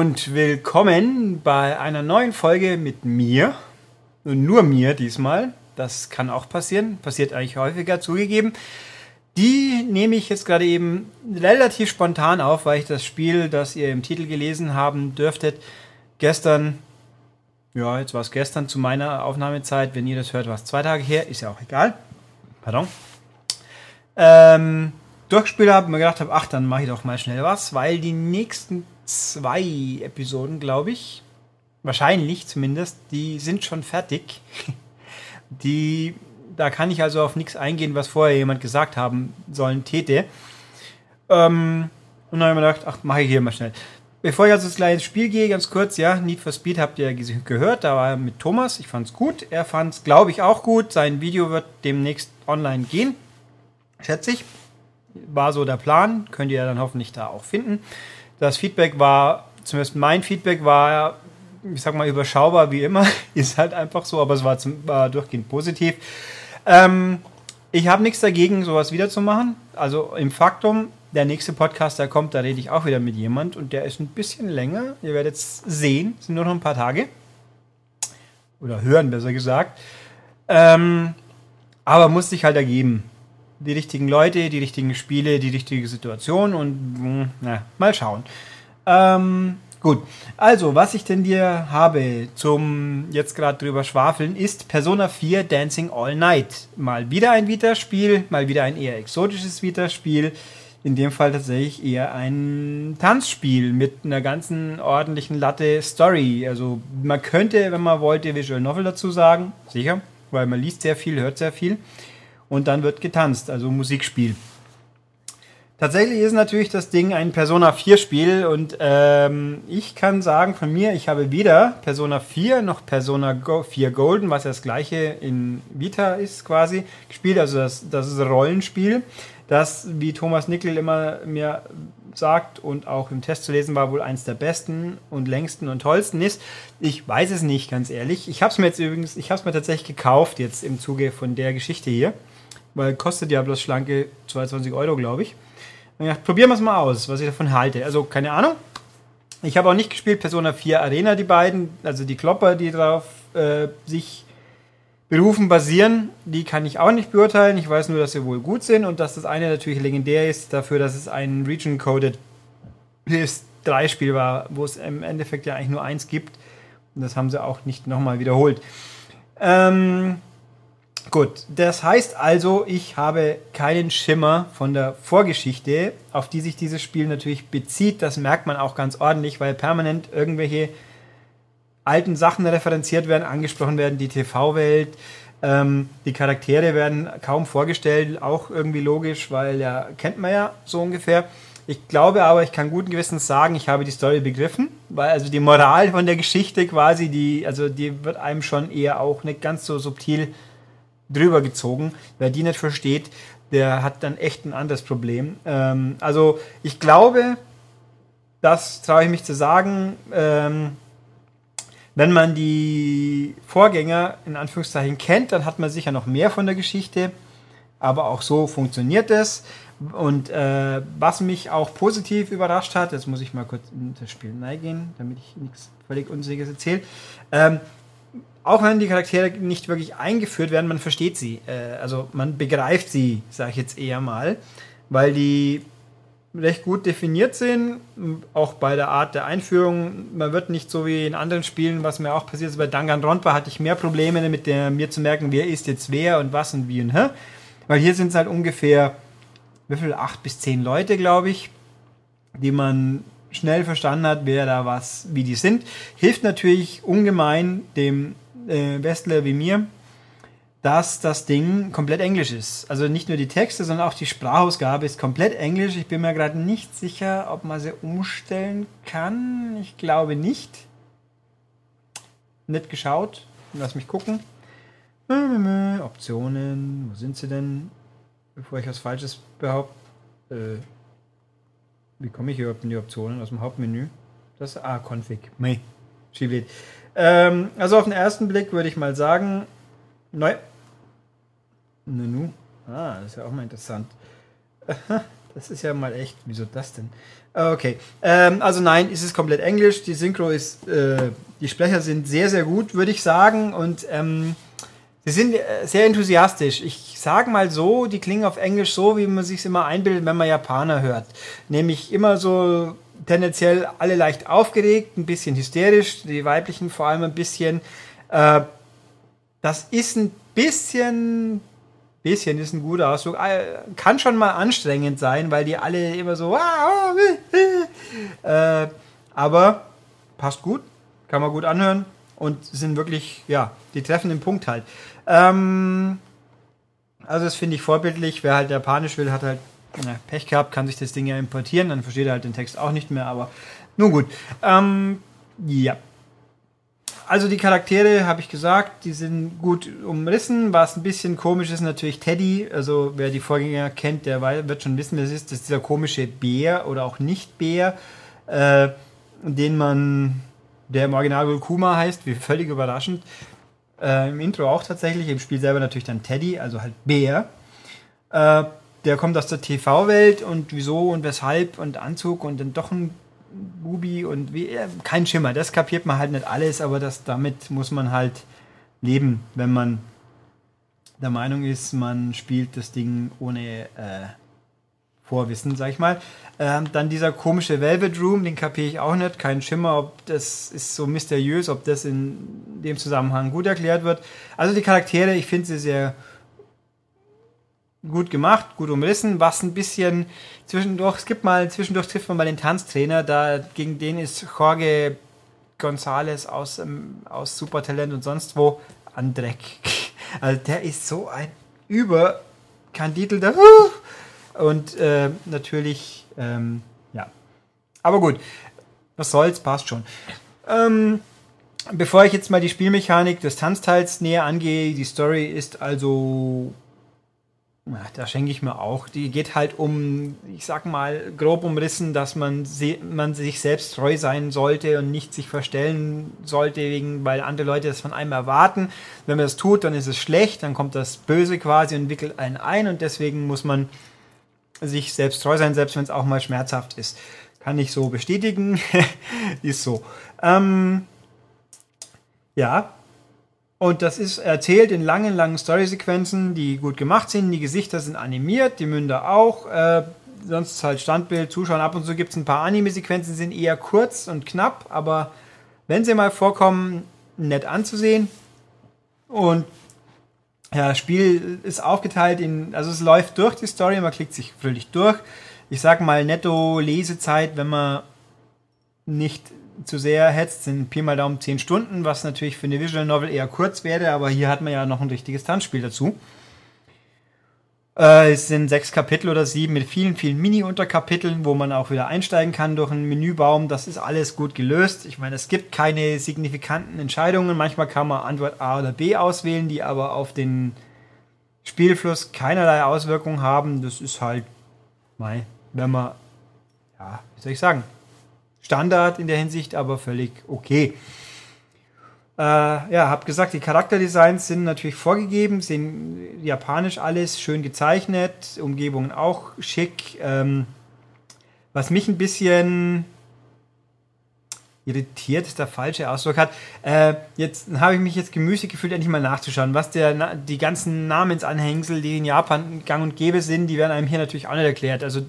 Und willkommen bei einer neuen Folge mit mir. Nur mir diesmal. Das kann auch passieren. Passiert eigentlich häufiger, zugegeben. Die nehme ich jetzt gerade eben relativ spontan auf, weil ich das Spiel, das ihr im Titel gelesen haben dürftet, gestern, ja, jetzt war es gestern zu meiner Aufnahmezeit, wenn ihr das hört, war es zwei Tage her, ist ja auch egal. Pardon. Ähm, durchgespielt habe, mir gedacht habe, ach, dann mache ich doch mal schnell was, weil die nächsten zwei Episoden, glaube ich, wahrscheinlich zumindest, die sind schon fertig. Die, da kann ich also auf nichts eingehen, was vorher jemand gesagt haben sollen, täte. Ähm, und dann habe ich mir gedacht, ach, mache ich hier mal schnell. Bevor ich also ins kleine Spiel gehe, ganz kurz, ja, Need for Speed habt ihr gehört, da war er mit Thomas, ich fand es gut, er fand es, glaube ich, auch gut, sein Video wird demnächst online gehen, schätze ich, war so der Plan, könnt ihr dann hoffentlich da auch finden. Das Feedback war, zumindest mein Feedback war, ich sag mal, überschaubar wie immer. Ist halt einfach so, aber es war, zum, war durchgehend positiv. Ähm, ich habe nichts dagegen, sowas wiederzumachen. Also im Faktum, der nächste Podcast, der kommt, da rede ich auch wieder mit jemand und der ist ein bisschen länger. Ihr werdet es sehen, sind nur noch ein paar Tage. Oder hören, besser gesagt. Ähm, aber muss sich halt ergeben die richtigen Leute, die richtigen Spiele, die richtige Situation und hm, na, mal schauen. Ähm, gut, also was ich denn dir habe zum jetzt gerade drüber schwafeln ist Persona 4 Dancing All Night. Mal wieder ein Vita-Spiel, mal wieder ein eher exotisches Vita-Spiel. In dem Fall tatsächlich eher ein Tanzspiel mit einer ganzen ordentlichen Latte Story. Also man könnte, wenn man wollte, Visual Novel dazu sagen, sicher, weil man liest sehr viel, hört sehr viel und dann wird getanzt, also Musikspiel. Tatsächlich ist natürlich das Ding ein Persona 4 Spiel und ähm, ich kann sagen von mir, ich habe weder Persona 4 noch Persona 4 Golden, was ja das gleiche in Vita ist quasi, gespielt. Also das, das ist ein Rollenspiel, das, wie Thomas Nickel immer mir sagt und auch im Test zu lesen war, wohl eins der besten und längsten und tollsten ist. Ich weiß es nicht, ganz ehrlich. Ich habe es mir jetzt übrigens, ich habe es mir tatsächlich gekauft jetzt im Zuge von der Geschichte hier weil kostet ja bloß schlanke 22 Euro, glaube ich. Und ich dachte, probieren wir es mal aus, was ich davon halte. Also keine Ahnung. Ich habe auch nicht gespielt Persona 4 Arena, die beiden, also die Klopper, die darauf äh, sich berufen, basieren, die kann ich auch nicht beurteilen. Ich weiß nur, dass sie wohl gut sind und dass das eine natürlich legendär ist dafür, dass es ein Region-Coded PS3-Spiel war, wo es im Endeffekt ja eigentlich nur eins gibt. Und das haben sie auch nicht nochmal wiederholt. Ähm, Gut, das heißt also, ich habe keinen Schimmer von der Vorgeschichte, auf die sich dieses Spiel natürlich bezieht. Das merkt man auch ganz ordentlich, weil permanent irgendwelche alten Sachen referenziert werden, angesprochen werden, die TV-Welt. Ähm, die Charaktere werden kaum vorgestellt, auch irgendwie logisch, weil ja, kennt man ja so ungefähr. Ich glaube aber, ich kann guten Gewissens sagen, ich habe die Story begriffen, weil also die Moral von der Geschichte quasi, die, also die wird einem schon eher auch nicht ganz so subtil drüber gezogen. Wer die nicht versteht, der hat dann echt ein anderes Problem. Ähm, also ich glaube, das traue ich mich zu sagen, ähm, wenn man die Vorgänger in Anführungszeichen kennt, dann hat man sicher noch mehr von der Geschichte. Aber auch so funktioniert es. Und äh, was mich auch positiv überrascht hat, jetzt muss ich mal kurz in das Spiel neigehen, damit ich nichts völlig Unsicheres erzähle. Ähm, auch wenn die Charaktere nicht wirklich eingeführt werden, man versteht sie. Äh, also man begreift sie, sage ich jetzt eher mal, weil die recht gut definiert sind, auch bei der Art der Einführung. Man wird nicht so wie in anderen Spielen, was mir auch passiert ist, bei Danganronpa hatte ich mehr Probleme mit der, mir zu merken, wer ist jetzt wer und was und wie und hä. Weil hier sind es halt ungefähr, wie viel, acht bis zehn Leute, glaube ich, die man schnell verstanden hat, wer da was, wie die sind. Hilft natürlich ungemein dem äh, Westler wie mir, dass das Ding komplett Englisch ist. Also nicht nur die Texte, sondern auch die Sprachausgabe ist komplett Englisch. Ich bin mir gerade nicht sicher, ob man sie umstellen kann. Ich glaube nicht. Nicht geschaut. Lass mich gucken. Optionen. Wo sind sie denn? Bevor ich was Falsches behaupte. Äh, wie komme ich überhaupt in die Optionen aus dem Hauptmenü? Das ist ah, Config. Mei. Schieblet. Ähm, also auf den ersten Blick würde ich mal sagen, neu. Nanu. Ah, das ist ja auch mal interessant. Das ist ja mal echt. Wieso das denn? Okay. Ähm, also nein, ist es komplett Englisch. Die Synchro ist, äh, die Sprecher sind sehr, sehr gut, würde ich sagen. Und ähm, sie sind äh, sehr enthusiastisch. Ich sage mal so, die klingen auf Englisch so, wie man sich immer einbildet, wenn man Japaner hört. Nämlich immer so tendenziell alle leicht aufgeregt, ein bisschen hysterisch, die weiblichen vor allem ein bisschen. Äh, das ist ein bisschen bisschen ist ein guter Ausdruck. Äh, kann schon mal anstrengend sein, weil die alle immer so. äh, aber passt gut, kann man gut anhören und sind wirklich, ja, die treffen den Punkt halt. Ähm, also, das finde ich vorbildlich. Wer halt Japanisch will, hat halt na, Pech gehabt, kann sich das Ding ja importieren, dann versteht er halt den Text auch nicht mehr, aber nun gut. Ähm, ja. Also die Charaktere, habe ich gesagt, die sind gut umrissen. Was ein bisschen komisch ist, natürlich Teddy. Also wer die Vorgänger kennt, der wird schon wissen, wer es ist. Das ist dieser komische Bär oder auch Nicht-Bär, äh, den man, der im Original wohl Kuma heißt, wie völlig überraschend. Äh, Im Intro auch tatsächlich, im Spiel selber natürlich dann Teddy, also halt Bär. Äh, der kommt aus der TV-Welt und wieso und weshalb und Anzug und dann doch ein Bubi und wie, kein Schimmer. Das kapiert man halt nicht alles, aber das, damit muss man halt leben, wenn man der Meinung ist, man spielt das Ding ohne äh, Vorwissen, sag ich mal. Ähm, dann dieser komische Velvet Room, den kapiere ich auch nicht. Kein Schimmer, ob das ist so mysteriös, ob das in dem Zusammenhang gut erklärt wird. Also die Charaktere, ich finde sie sehr gut gemacht, gut umrissen, was ein bisschen zwischendurch, es gibt mal, zwischendurch trifft man mal den Tanztrainer, da gegen den ist Jorge González aus, ähm, aus Supertalent und sonst wo an Dreck. Also der ist so ein überkandidelter und äh, natürlich, ähm, ja. Aber gut, was soll's, passt schon. Ähm, bevor ich jetzt mal die Spielmechanik des Tanzteils näher angehe, die Story ist also da schenke ich mir auch. Die geht halt um, ich sag mal, grob umrissen, dass man, man sich selbst treu sein sollte und nicht sich verstellen sollte, wegen, weil andere Leute das von einem erwarten. Wenn man das tut, dann ist es schlecht, dann kommt das Böse quasi und wickelt einen ein und deswegen muss man sich selbst treu sein, selbst wenn es auch mal schmerzhaft ist. Kann ich so bestätigen. ist so. Ähm, ja, und das ist erzählt in langen, langen Storysequenzen, die gut gemacht sind. Die Gesichter sind animiert, die Münder auch. Äh, sonst halt Standbild, Zuschauen. Ab und zu gibt es ein paar Anime-Sequenzen, sind eher kurz und knapp, aber wenn sie mal vorkommen, nett anzusehen. Und ja, das Spiel ist aufgeteilt in, also es läuft durch die Story, man klickt sich fröhlich durch. Ich sag mal netto Lesezeit, wenn man nicht zu sehr hetzt, sind Pi mal Daumen 10 Stunden, was natürlich für eine Visual Novel eher kurz wäre, aber hier hat man ja noch ein richtiges Tanzspiel dazu. Äh, es sind sechs Kapitel oder sieben mit vielen, vielen Mini-Unterkapiteln, wo man auch wieder einsteigen kann durch einen Menübaum. Das ist alles gut gelöst. Ich meine, es gibt keine signifikanten Entscheidungen. Manchmal kann man Antwort A oder B auswählen, die aber auf den Spielfluss keinerlei Auswirkungen haben. Das ist halt, wenn man, ja, wie soll ich sagen, Standard in der Hinsicht, aber völlig okay. Äh, ja, hab gesagt, die Charakterdesigns sind natürlich vorgegeben, sind japanisch alles, schön gezeichnet, Umgebungen auch schick. Ähm, was mich ein bisschen irritiert ist der falsche Ausdruck hat. Äh, jetzt habe ich mich jetzt gemüßig gefühlt, endlich mal nachzuschauen, was der die ganzen Namensanhängsel, die in Japan gang und gäbe sind, die werden einem hier natürlich auch nicht erklärt. Also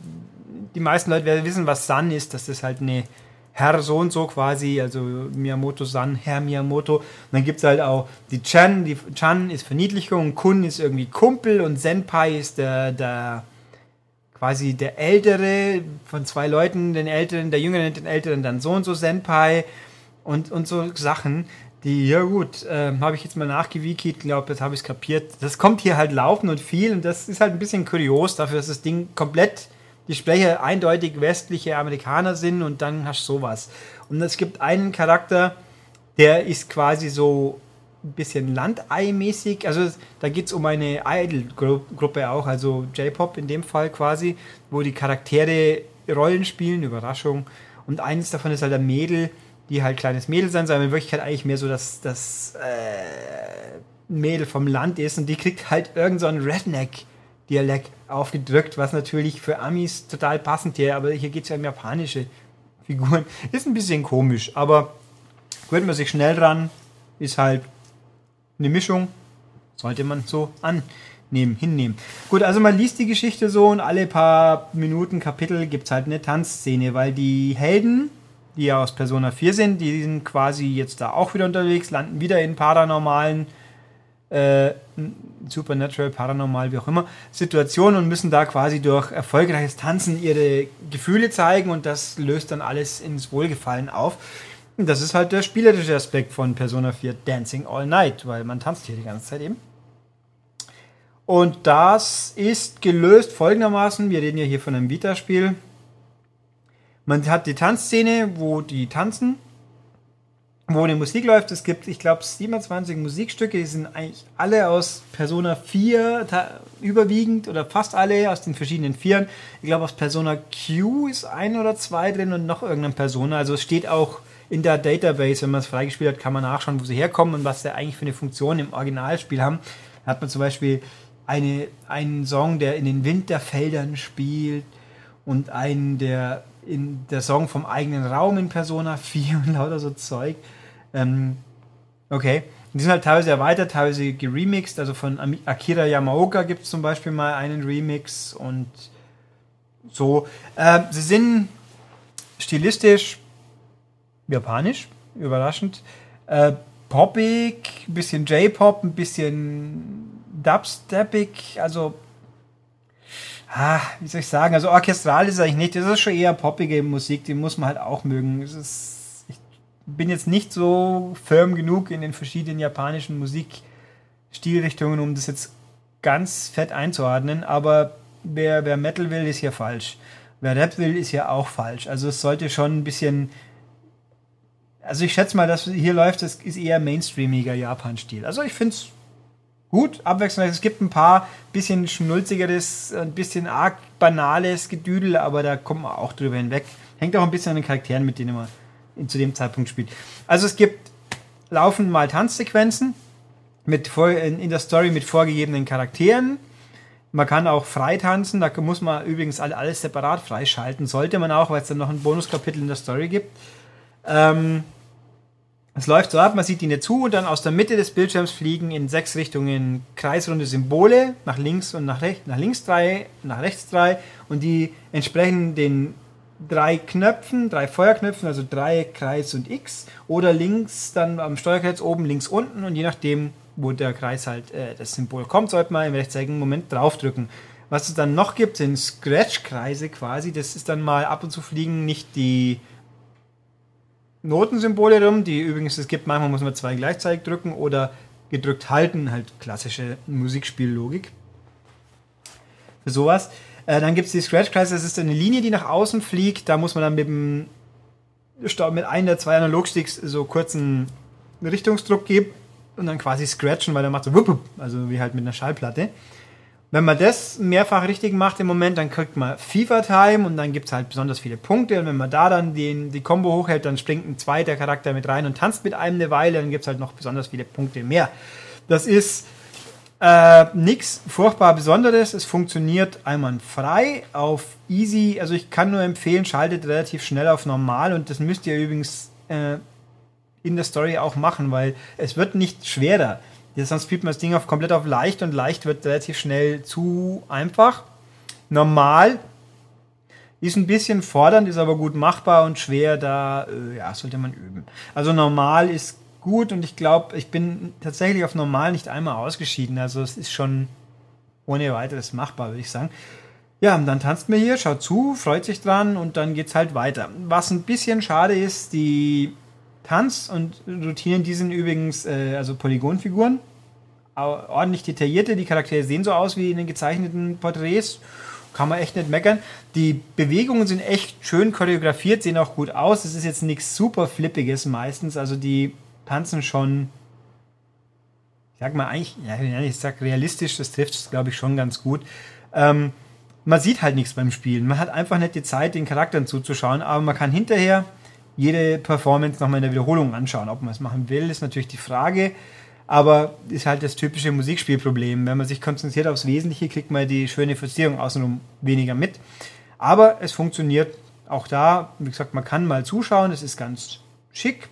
die meisten Leute werden wissen, was San ist, das halt eine Herr so und so quasi, also Miyamoto-san, Herr Miyamoto. Und dann gibt es halt auch die Chan, die Chan ist Verniedlichung, Kun ist irgendwie Kumpel und Senpai ist der, der quasi der Ältere von zwei Leuten, den Älteren, der Jüngere nennt den Älteren dann so und so Senpai und, und so Sachen, die, ja gut, äh, habe ich jetzt mal nachgewikit, glaube, jetzt habe ich es kapiert. Das kommt hier halt laufen und viel und das ist halt ein bisschen kurios dafür, dass das Ding komplett die Sprecher eindeutig westliche Amerikaner sind und dann hast du sowas. Und es gibt einen Charakter, der ist quasi so ein bisschen Landei-mäßig. Also da geht es um eine Idol-Gruppe auch, also J-Pop in dem Fall quasi, wo die Charaktere Rollen spielen, Überraschung. Und eines davon ist halt ein Mädel, die halt kleines Mädel sein soll, aber in Wirklichkeit eigentlich mehr so das, das äh, Mädel vom Land ist und die kriegt halt irgend so Redneck Dialekt aufgedrückt, was natürlich für Amis total passend wäre, aber hier geht es ja um japanische Figuren. Ist ein bisschen komisch, aber gewöhnt man sich schnell dran, ist halt eine Mischung, sollte man so annehmen, hinnehmen. Gut, also man liest die Geschichte so und alle paar Minuten, Kapitel gibt es halt eine Tanzszene, weil die Helden, die ja aus Persona 4 sind, die sind quasi jetzt da auch wieder unterwegs, landen wieder in paranormalen äh, Supernatural, Paranormal, wie auch immer, Situationen und müssen da quasi durch erfolgreiches Tanzen ihre Gefühle zeigen und das löst dann alles ins Wohlgefallen auf. Und das ist halt der spielerische Aspekt von Persona 4 Dancing All Night, weil man tanzt hier die ganze Zeit eben. Und das ist gelöst folgendermaßen, wir reden ja hier von einem Vita-Spiel. Man hat die Tanzszene, wo die tanzen wo eine Musik läuft. Es gibt, ich glaube, 27 Musikstücke, die sind eigentlich alle aus Persona 4, überwiegend oder fast alle aus den verschiedenen Vieren. Ich glaube, aus Persona Q ist ein oder zwei drin und noch irgendeine Persona. Also es steht auch in der Database, wenn man es freigespielt hat, kann man nachschauen, wo sie herkommen und was sie eigentlich für eine Funktion im Originalspiel haben. Da hat man zum Beispiel eine, einen Song, der in den Winterfeldern spielt und einen, der in der Song vom eigenen Raum in Persona 4 und lauter so Zeug. Ähm, okay. Die sind halt teilweise erweitert, teilweise geremixed. Also von Akira Yamaoka gibt es zum Beispiel mal einen Remix und so. Äh, sie sind stilistisch japanisch, überraschend. Äh, poppig, ein bisschen J-Pop, ein bisschen Dubstepig, also ah, wie soll ich sagen, also orchestral ist eigentlich nicht, das ist schon eher poppige Musik, die muss man halt auch mögen. Es ist bin jetzt nicht so firm genug in den verschiedenen japanischen Musikstilrichtungen, um das jetzt ganz fett einzuordnen, aber wer, wer Metal will, ist hier falsch. Wer Rap will, ist hier auch falsch. Also es sollte schon ein bisschen. Also ich schätze mal, dass hier läuft, das ist eher mainstreamiger Japan-Stil. Also ich finde es gut, abwechslungsreich. Es gibt ein paar bisschen schnulzigeres, ein bisschen arg banales Gedüdel, aber da kommt man auch drüber hinweg. Hängt auch ein bisschen an den Charakteren, mit denen man zu dem Zeitpunkt spielt. Also es gibt laufend mal Tanzsequenzen mit in der Story mit vorgegebenen Charakteren. Man kann auch frei tanzen, da muss man übrigens alles separat freischalten, sollte man auch, weil es dann noch ein Bonuskapitel in der Story gibt. Ähm, es läuft so ab, man sieht ihnen zu und dann aus der Mitte des Bildschirms fliegen in sechs Richtungen kreisrunde Symbole, nach links und nach rechts, nach links drei, nach rechts drei und die entsprechen den drei Knöpfen, drei Feuerknöpfen, also drei Kreis und X oder links dann am Steuerkreuz oben, links unten und je nachdem, wo der Kreis halt äh, das Symbol kommt, sollte man im rechtzeitigen Moment draufdrücken. Was es dann noch gibt, sind Scratch-Kreise quasi. Das ist dann mal ab und zu fliegen nicht die Notensymbole rum, die übrigens es gibt. Manchmal muss man zwei gleichzeitig drücken oder gedrückt halten, halt klassische Musikspiellogik. Für sowas. Äh, dann gibt es die Scratch Kreise, das ist eine Linie, die nach außen fliegt. Da muss man dann mit dem mit einem der zwei Analogsticks so kurzen Richtungsdruck geben und dann quasi scratchen, weil der macht so wupp, also wie halt mit einer Schallplatte. Wenn man das mehrfach richtig macht im Moment, dann kriegt man FIFA Time und dann gibt es halt besonders viele Punkte. Und wenn man da dann den, die Combo hochhält, dann springt ein zweiter Charakter mit rein und tanzt mit einem eine Weile, dann gibt es halt noch besonders viele Punkte mehr. Das ist äh, nix furchtbar Besonderes. Es funktioniert einwandfrei auf easy. Also ich kann nur empfehlen, schaltet relativ schnell auf normal und das müsst ihr übrigens äh, in der Story auch machen, weil es wird nicht schwerer. Sonst spielt man das Ding auf komplett auf leicht und leicht wird relativ schnell zu einfach. Normal ist ein bisschen fordernd, ist aber gut machbar und schwer, da äh, ja, sollte man üben. Also normal ist gut und ich glaube, ich bin tatsächlich auf normal nicht einmal ausgeschieden. Also es ist schon ohne weiteres machbar, würde ich sagen. Ja, und dann tanzt mir hier, schaut zu, freut sich dran und dann geht's halt weiter. Was ein bisschen schade ist, die Tanz- und Routinen, die sind übrigens äh, also Polygonfiguren, ordentlich detaillierte. Die Charaktere sehen so aus wie in den gezeichneten Porträts. Kann man echt nicht meckern. Die Bewegungen sind echt schön choreografiert, sehen auch gut aus. Es ist jetzt nichts super Flippiges meistens. Also die tanzen schon, ich sag mal eigentlich, ich sag realistisch, das trifft es, glaube ich, schon ganz gut. Ähm, man sieht halt nichts beim Spielen. Man hat einfach nicht die Zeit, den Charakteren zuzuschauen, aber man kann hinterher jede Performance nochmal in der Wiederholung anschauen. Ob man es machen will, ist natürlich die Frage. Aber ist halt das typische Musikspielproblem. Wenn man sich konzentriert aufs Wesentliche, kriegt man die schöne Verzierung außenrum weniger mit. Aber es funktioniert auch da. Wie gesagt, man kann mal zuschauen. Es ist ganz schick.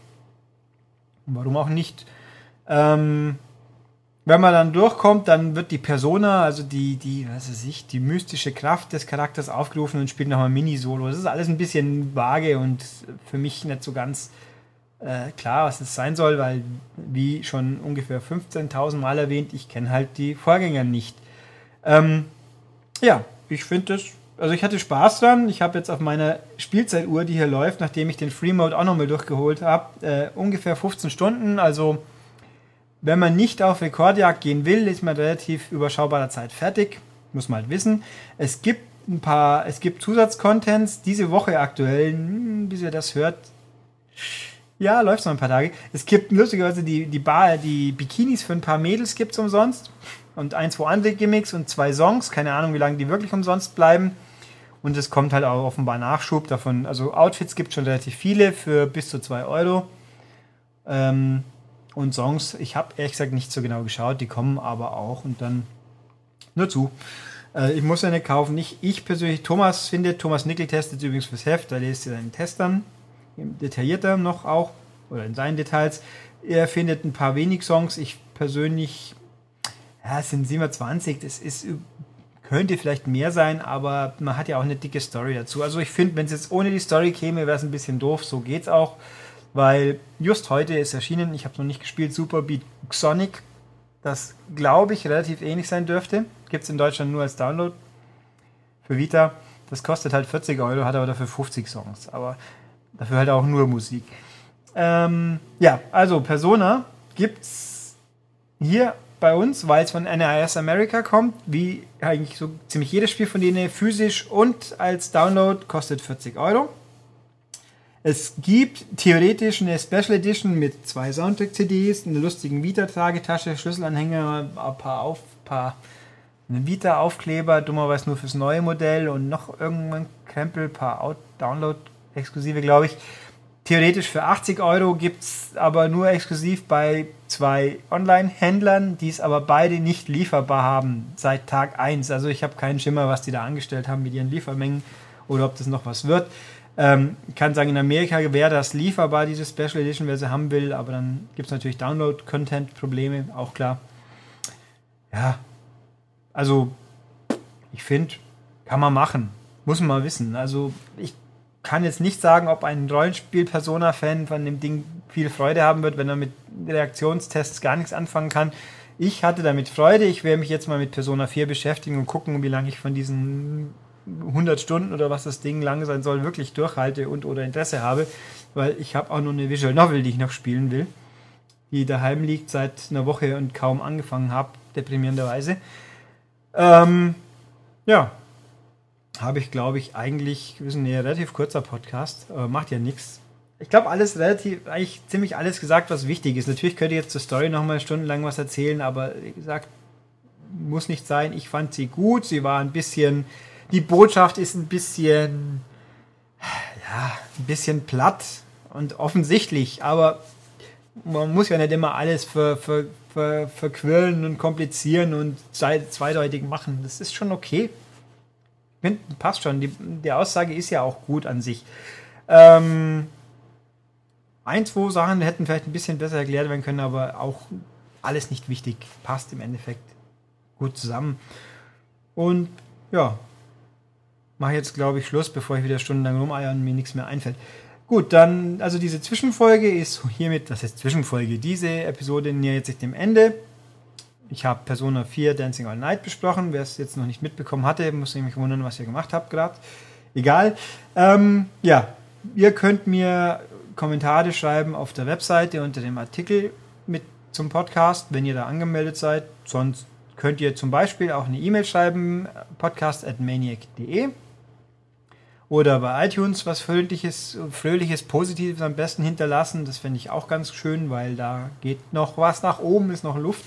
Warum auch nicht? Ähm, wenn man dann durchkommt, dann wird die Persona, also die, die, was weiß ich, die mystische Kraft des Charakters aufgerufen und spielt nochmal Mini-Solo. Das ist alles ein bisschen vage und für mich nicht so ganz äh, klar, was es sein soll, weil, wie schon ungefähr 15.000 Mal erwähnt, ich kenne halt die Vorgänger nicht. Ähm, ja, ich finde das, also ich hatte Spaß dran. Ich habe jetzt auf meiner Spielzeituhr, die hier läuft, nachdem ich den Free Mode auch nochmal durchgeholt habe, äh, ungefähr 15 Stunden. Also, wenn man nicht auf Rekordjagd gehen will, ist man relativ überschaubarer Zeit fertig. Muss man halt wissen. Es gibt ein paar, es gibt Zusatzcontents diese Woche aktuell, hm, bis ihr das hört, ja, läuft noch ein paar Tage. Es gibt lustigerweise die, die Bar, die Bikinis für ein paar Mädels gibt es umsonst. Und ein, zwei andere Gimmicks und zwei Songs. Keine Ahnung, wie lange die wirklich umsonst bleiben. Und es kommt halt auch offenbar Nachschub davon. Also Outfits gibt es schon relativ viele für bis zu 2 Euro. Ähm, und Songs, ich habe ehrlich gesagt nicht so genau geschaut, die kommen aber auch und dann nur zu. Äh, ich muss ja nicht kaufen. Nicht ich persönlich, Thomas findet, Thomas Nickel testet übrigens fürs Heft, da lest ihr seinen Test dann detaillierter noch auch, oder in seinen Details. Er findet ein paar wenig Songs. Ich persönlich, ja, es sind 27, das ist, könnte vielleicht mehr sein, aber man hat ja auch eine dicke Story dazu. Also ich finde, wenn es jetzt ohne die Story käme, wäre es ein bisschen doof. So geht's auch, weil just heute ist erschienen, ich habe noch nicht gespielt, Super Beat Sonic, das glaube ich relativ ähnlich sein dürfte. Gibt es in Deutschland nur als Download für Vita. Das kostet halt 40 Euro, hat aber dafür 50 Songs. Aber Dafür halt auch nur Musik. Ähm, ja, also Persona gibt's hier bei uns, weil es von NRS America kommt, wie eigentlich so ziemlich jedes Spiel von denen physisch und als Download kostet 40 Euro. Es gibt theoretisch eine Special Edition mit zwei Soundtrack-CDs, einer lustigen Vita-Tragetasche, Schlüsselanhänger, ein paar auf, paar Vita-Aufkleber, dummerweise nur fürs neue Modell und noch irgendein Krempel, paar Download exklusive, glaube ich. Theoretisch für 80 Euro gibt es aber nur exklusiv bei zwei Online-Händlern, die es aber beide nicht lieferbar haben seit Tag 1. Also ich habe keinen Schimmer, was die da angestellt haben mit ihren Liefermengen oder ob das noch was wird. Ähm, ich kann sagen, in Amerika wäre das lieferbar, diese Special Edition, wer sie haben will, aber dann gibt es natürlich Download-Content-Probleme, auch klar. Ja, also ich finde, kann man machen. Muss man mal wissen. Also ich kann jetzt nicht sagen, ob ein Rollenspiel-Persona-Fan von dem Ding viel Freude haben wird, wenn er mit Reaktionstests gar nichts anfangen kann. Ich hatte damit Freude. Ich werde mich jetzt mal mit Persona 4 beschäftigen und gucken, wie lange ich von diesen 100 Stunden oder was das Ding lang sein soll, wirklich durchhalte und oder Interesse habe, weil ich habe auch noch eine Visual Novel, die ich noch spielen will, die daheim liegt seit einer Woche und kaum angefangen habe, deprimierenderweise. Ähm, ja, habe ich, glaube ich, eigentlich, wir sind ein relativ kurzer Podcast, macht ja nichts. Ich glaube, alles relativ, eigentlich ziemlich alles gesagt, was wichtig ist. Natürlich könnte ich jetzt zur Story nochmal stundenlang was erzählen, aber wie gesagt, muss nicht sein. Ich fand sie gut, sie war ein bisschen, die Botschaft ist ein bisschen, ja, ein bisschen platt und offensichtlich, aber man muss ja nicht immer alles ver, ver, ver, verquirlen und komplizieren und zweideutig machen. Das ist schon okay passt schon. Die, die Aussage ist ja auch gut an sich. Ähm, ein, zwei Sachen hätten vielleicht ein bisschen besser erklärt werden können, aber auch alles nicht wichtig. Passt im Endeffekt gut zusammen. Und ja, mache jetzt, glaube ich, Schluss, bevor ich wieder stundenlang rumeier und mir nichts mehr einfällt. Gut, dann, also diese Zwischenfolge ist hiermit, das ist Zwischenfolge, diese Episode nähert sich dem Ende. Ich habe Persona 4 Dancing All Night besprochen. Wer es jetzt noch nicht mitbekommen hatte, muss mich wundern, was ihr gemacht habt gerade. Egal. Ähm, ja, ihr könnt mir Kommentare schreiben auf der Webseite unter dem Artikel mit zum Podcast, wenn ihr da angemeldet seid. Sonst könnt ihr zum Beispiel auch eine E-Mail schreiben, podcast.maniac.de oder bei iTunes was Fröhliches, Fröhliches, Positives am besten hinterlassen. Das finde ich auch ganz schön, weil da geht noch was nach oben, ist noch Luft.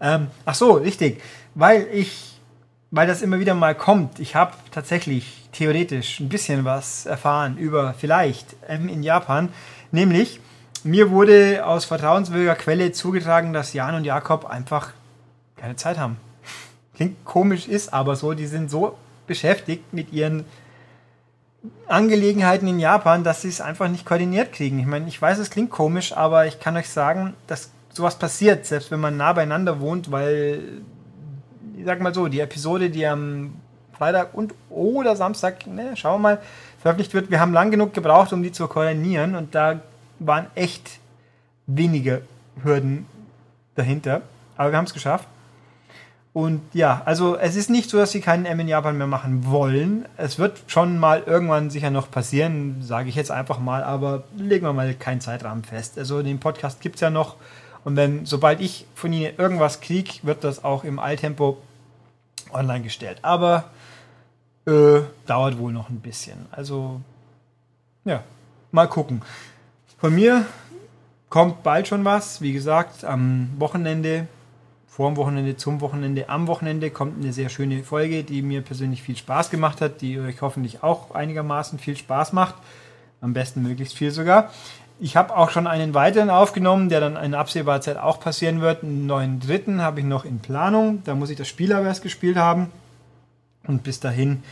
Ähm, ach so, richtig. Weil ich, weil das immer wieder mal kommt, ich habe tatsächlich theoretisch ein bisschen was erfahren über vielleicht ähm, in Japan. Nämlich, mir wurde aus vertrauenswürdiger Quelle zugetragen, dass Jan und Jakob einfach keine Zeit haben. Klingt komisch, ist aber so. Die sind so beschäftigt mit ihren Angelegenheiten in Japan, dass sie es einfach nicht koordiniert kriegen. Ich meine, ich weiß, es klingt komisch, aber ich kann euch sagen, dass sowas passiert, selbst wenn man nah beieinander wohnt, weil, ich sag mal so, die Episode, die am Freitag und oder Samstag, ne, schauen wir mal, veröffentlicht wird, wir haben lang genug gebraucht, um die zu koordinieren und da waren echt wenige Hürden dahinter. Aber wir haben es geschafft. Und ja, also es ist nicht so, dass sie keinen M in Japan mehr machen wollen. Es wird schon mal irgendwann sicher noch passieren, sage ich jetzt einfach mal, aber legen wir mal keinen Zeitrahmen fest. Also den Podcast gibt es ja noch. Und wenn, sobald ich von Ihnen irgendwas kriege, wird das auch im Alltempo online gestellt. Aber äh, dauert wohl noch ein bisschen. Also, ja, mal gucken. Von mir kommt bald schon was. Wie gesagt, am Wochenende vor dem Wochenende, zum Wochenende, am Wochenende kommt eine sehr schöne Folge, die mir persönlich viel Spaß gemacht hat, die euch hoffentlich auch einigermaßen viel Spaß macht. Am besten möglichst viel sogar. Ich habe auch schon einen weiteren aufgenommen, der dann in absehbarer Zeit auch passieren wird. Einen neuen dritten habe ich noch in Planung. Da muss ich das Spiel aber erst gespielt haben. Und bis dahin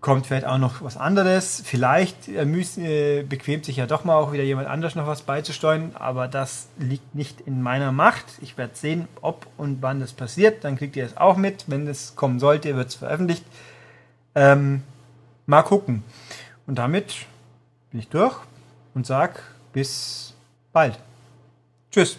kommt vielleicht auch noch was anderes. Vielleicht äh, äh, bequemt sich ja doch mal auch wieder jemand anders noch was beizusteuern, aber das liegt nicht in meiner Macht. Ich werde sehen, ob und wann das passiert. Dann kriegt ihr es auch mit. Wenn es kommen sollte, wird es veröffentlicht. Ähm, mal gucken. Und damit bin ich durch und sage bis bald. Tschüss.